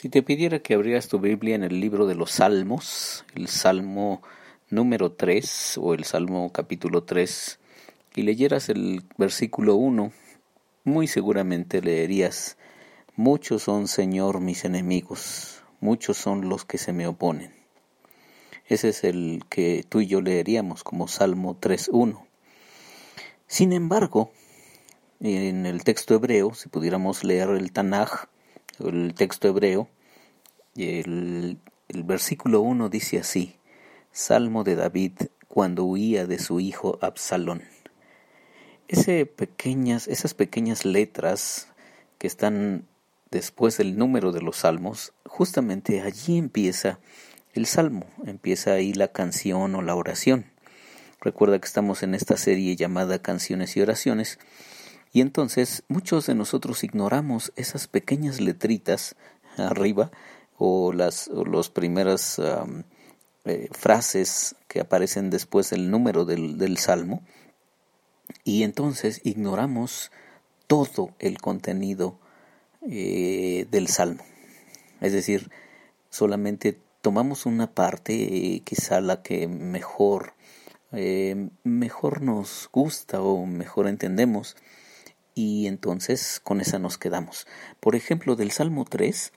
Si te pidiera que abrieras tu Biblia en el libro de los Salmos, el Salmo número 3 o el Salmo capítulo 3, y leyeras el versículo 1, muy seguramente leerías, Muchos son, Señor, mis enemigos, muchos son los que se me oponen. Ese es el que tú y yo leeríamos como Salmo 3.1. Sin embargo, en el texto hebreo, si pudiéramos leer el Tanaj, el texto hebreo, el, el versículo 1 dice así, Salmo de David cuando huía de su hijo Absalón. Esas pequeñas letras que están después del número de los salmos, justamente allí empieza el salmo, empieza ahí la canción o la oración. Recuerda que estamos en esta serie llamada Canciones y Oraciones, y entonces muchos de nosotros ignoramos esas pequeñas letritas arriba o las los primeras eh, frases que aparecen después del número del, del salmo y entonces ignoramos todo el contenido eh, del salmo. Es decir, solamente tomamos una parte, eh, quizá la que mejor, mejor nos gusta o mejor entendemos, y entonces con esa nos quedamos. Por ejemplo, del Salmo 3,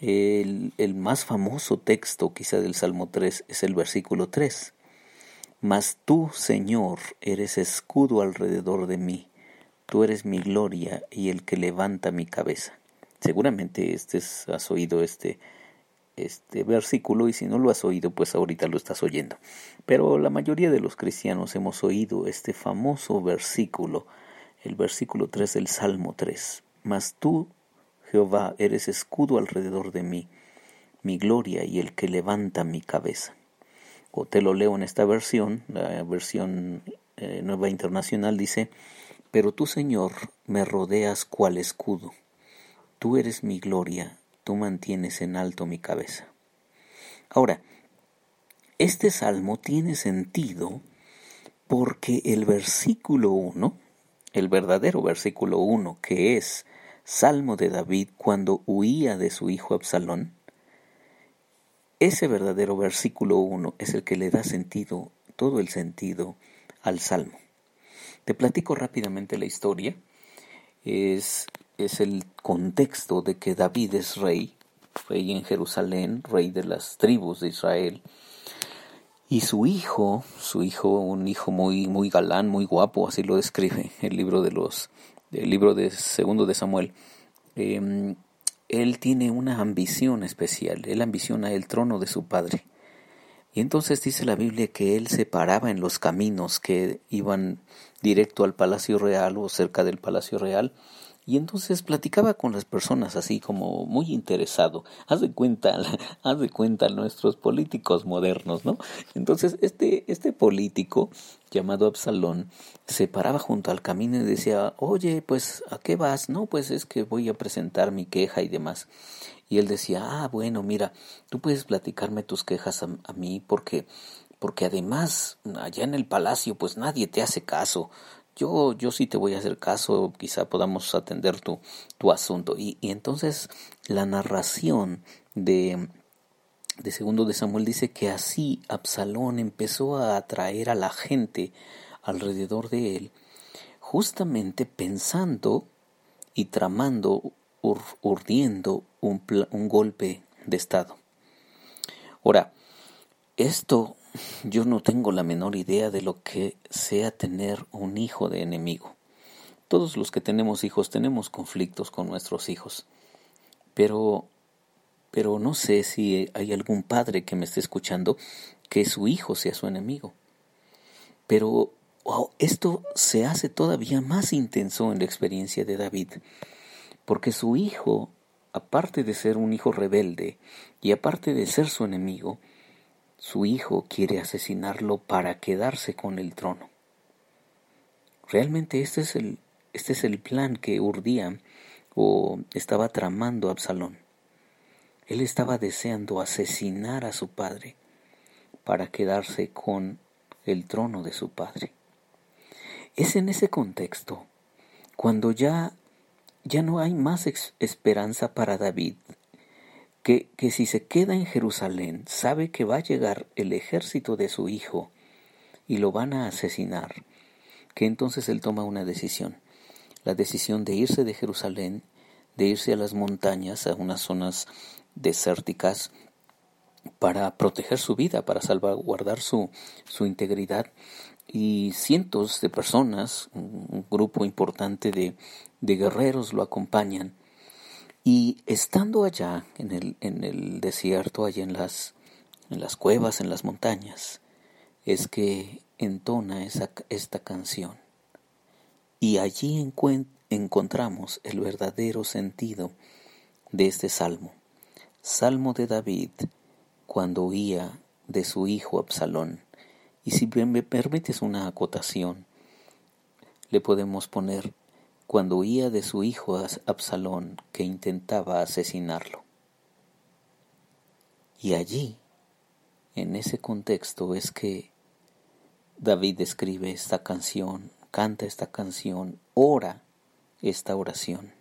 el, el, más famoso texto quizá del Salmo 3 es el versículo 3. Mas tú, Señor, eres escudo alrededor de mí, tú eres mi gloria y el que levanta mi cabeza. Seguramente este has oído este, este versículo y si no lo has oído, pues ahorita lo estás oyendo. Pero la mayoría de los cristianos hemos oído este famoso versículo el versículo 3 del Salmo 3. Mas tú, Jehová, eres escudo alrededor de mí, mi gloria y el que levanta mi cabeza. O te lo leo en esta versión, la versión eh, nueva internacional dice, pero tú, Señor, me rodeas cual escudo. Tú eres mi gloria, tú mantienes en alto mi cabeza. Ahora, este salmo tiene sentido porque el versículo 1 el verdadero versículo 1, que es Salmo de David cuando huía de su hijo Absalón, ese verdadero versículo 1 es el que le da sentido, todo el sentido al Salmo. Te platico rápidamente la historia. Es, es el contexto de que David es rey, rey en Jerusalén, rey de las tribus de Israel, y su hijo, su hijo, un hijo muy, muy galán, muy guapo, así lo describe el libro de los, el libro de segundo de Samuel. Em, él tiene una ambición especial, él ambiciona el trono de su padre. Y entonces dice la Biblia que él se paraba en los caminos que iban directo al palacio real o cerca del palacio real y entonces platicaba con las personas así como muy interesado. Haz de cuenta, haz de cuenta nuestros políticos modernos, ¿no? Entonces este, este político llamado Absalón se paraba junto al camino y decía, oye, pues, ¿a qué vas? No, pues es que voy a presentar mi queja y demás. Y él decía, ah, bueno, mira, tú puedes platicarme tus quejas a, a mí porque porque además allá en el palacio pues nadie te hace caso, yo, yo sí te voy a hacer caso, quizá podamos atender tu, tu asunto. Y, y entonces la narración de, de segundo de Samuel dice que así Absalón empezó a atraer a la gente alrededor de él, justamente pensando y tramando, urdiendo un, un golpe de Estado. Ahora, esto yo no tengo la menor idea de lo que sea tener un hijo de enemigo. Todos los que tenemos hijos tenemos conflictos con nuestros hijos. Pero pero no sé si hay algún padre que me esté escuchando que su hijo sea su enemigo. Pero esto se hace todavía más intenso en la experiencia de David, porque su hijo, aparte de ser un hijo rebelde y aparte de ser su enemigo, su hijo quiere asesinarlo para quedarse con el trono. Realmente este es el, este es el plan que urdía o estaba tramando Absalón. Él estaba deseando asesinar a su padre para quedarse con el trono de su padre. Es en ese contexto cuando ya ya no hay más esperanza para David que, que si se queda en Jerusalén sabe que va a llegar el ejército de su hijo y lo van a asesinar, que entonces él toma una decisión, la decisión de irse de Jerusalén, de irse a las montañas, a unas zonas desérticas, para proteger su vida, para salvaguardar su, su integridad. Y cientos de personas, un grupo importante de, de guerreros lo acompañan. Y estando allá en el, en el desierto, allá en las, en las cuevas, en las montañas, es que entona esa, esta canción. Y allí encontramos el verdadero sentido de este salmo. Salmo de David cuando huía de su hijo Absalón. Y si me permites una acotación, le podemos poner cuando huía de su hijo Absalón que intentaba asesinarlo. Y allí, en ese contexto, es que David escribe esta canción, canta esta canción, ora esta oración.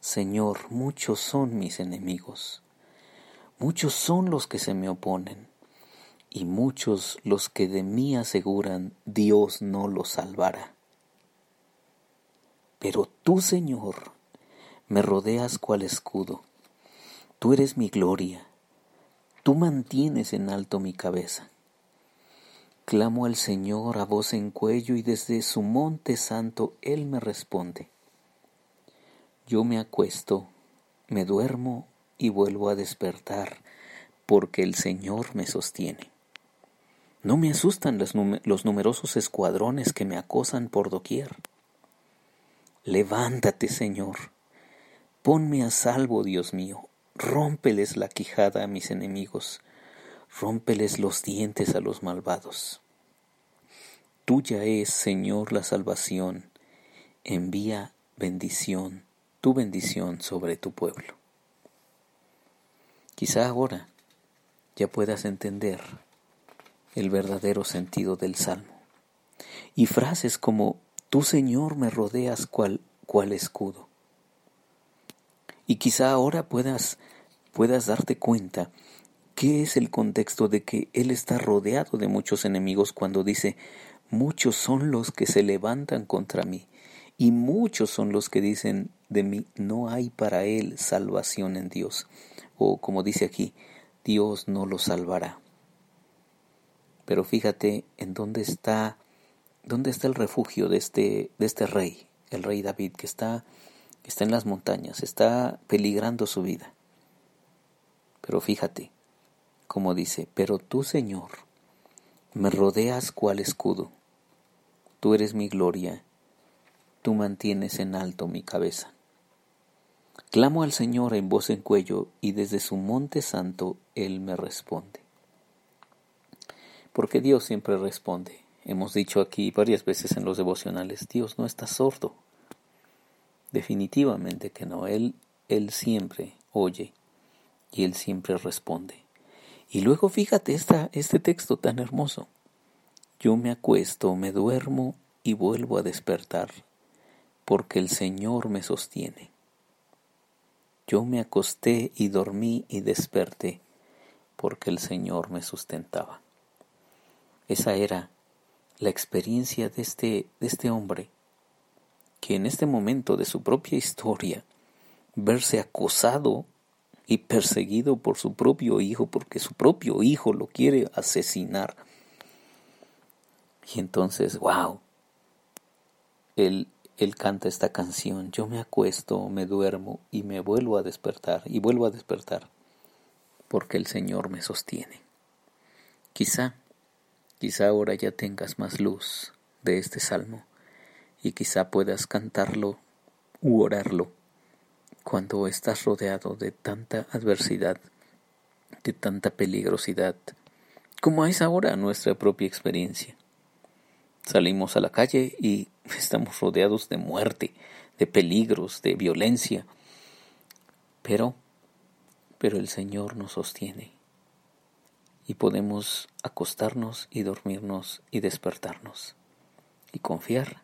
Señor, muchos son mis enemigos Muchos son los que se me oponen, y muchos los que de mí aseguran Dios no los salvará. Pero tú, Señor, me rodeas cual escudo. Tú eres mi gloria. Tú mantienes en alto mi cabeza. Clamo al Señor a voz en cuello y desde su monte santo Él me responde. Yo me acuesto, me duermo y vuelvo a despertar porque el Señor me sostiene. No me asustan los, numerosos escuadrones que me acosan por doquier. Levántate, Señor. Ponme a salvo, Dios mío. Rómpeles la quijada a mis enemigos. Rómpeles los dientes a los malvados. Tuya es, Señor, la salvación. Envía bendición, tu bendición sobre tu pueblo. Quizá ahora ya puedas entender el verdadero sentido del salmo. Y frases como, tú Señor me rodeas cual, cual escudo. Y quizá ahora puedas, puedas darte cuenta qué es el contexto de que Él está rodeado de muchos enemigos cuando dice, muchos son los que se levantan contra mí, y muchos son los que dicen de mí, no hay para Él salvación en Dios o como dice aquí, Dios no lo salvará. Pero fíjate en dónde está, dónde está el refugio de este, de este rey, el rey David, que está, está en las montañas, está peligrando su vida. Pero fíjate, como dice, pero tú, Señor, me rodeas cual escudo. Tú eres mi gloria, tú mantienes en alto mi cabeza. Clamo al Señor en voz en cuello y desde su monte santo Él me responde. Porque Dios siempre responde. Hemos dicho aquí varias veces en los devocionales, Dios no está sordo. Definitivamente que no. Él, él siempre oye y Él siempre responde. Y luego fíjate esta, este texto tan hermoso. Yo me acuesto, me duermo y vuelvo a despertar, porque el Señor me sostiene. Yo me acosté y dormí y desperté, porque el Señor me sustentaba. Esa era la experiencia de este, de este hombre, que en este momento de su propia historia, verse acosado y perseguido por su propio hijo, porque su propio hijo lo quiere asesinar. Y entonces, wow, el él canta esta canción, yo me acuesto, me duermo y me vuelvo a despertar y vuelvo a despertar porque el Señor me sostiene. Quizá, quizá ahora ya tengas más luz de este salmo y quizá puedas cantarlo u orarlo cuando estás rodeado de tanta adversidad, de tanta peligrosidad, como es ahora nuestra propia experiencia. Salimos a la calle y estamos rodeados de muerte, de peligros, de violencia. Pero, pero el Señor nos sostiene y podemos acostarnos y dormirnos y despertarnos y confiar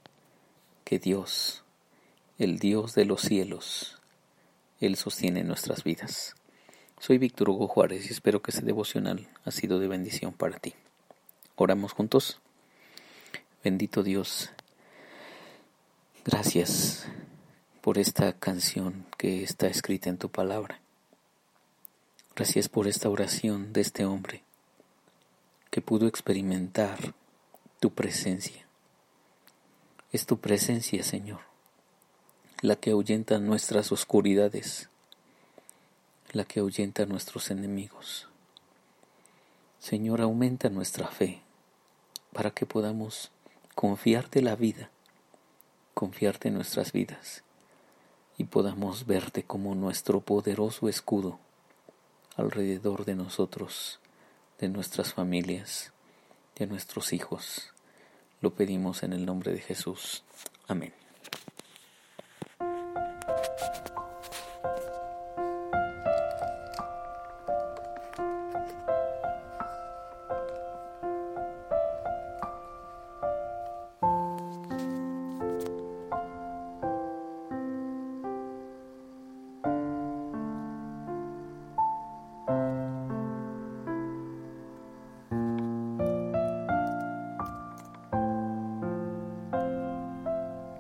que Dios, el Dios de los cielos, Él sostiene nuestras vidas. Soy Víctor Hugo Juárez y espero que este devocional ha sido de bendición para ti. Oramos juntos. Bendito Dios, gracias por esta canción que está escrita en tu palabra. Gracias por esta oración de este hombre que pudo experimentar tu presencia. Es tu presencia, Señor, la que ahuyenta nuestras oscuridades la que ahuyenta nuestros enemigos. Señor, aumenta nuestra fe para que podamos confiarte la vida, confiarte nuestras vidas y podamos verte como nuestro poderoso escudo alrededor de nosotros, de nuestras familias, de nuestros hijos. Lo pedimos en el nombre de Jesús. Amén.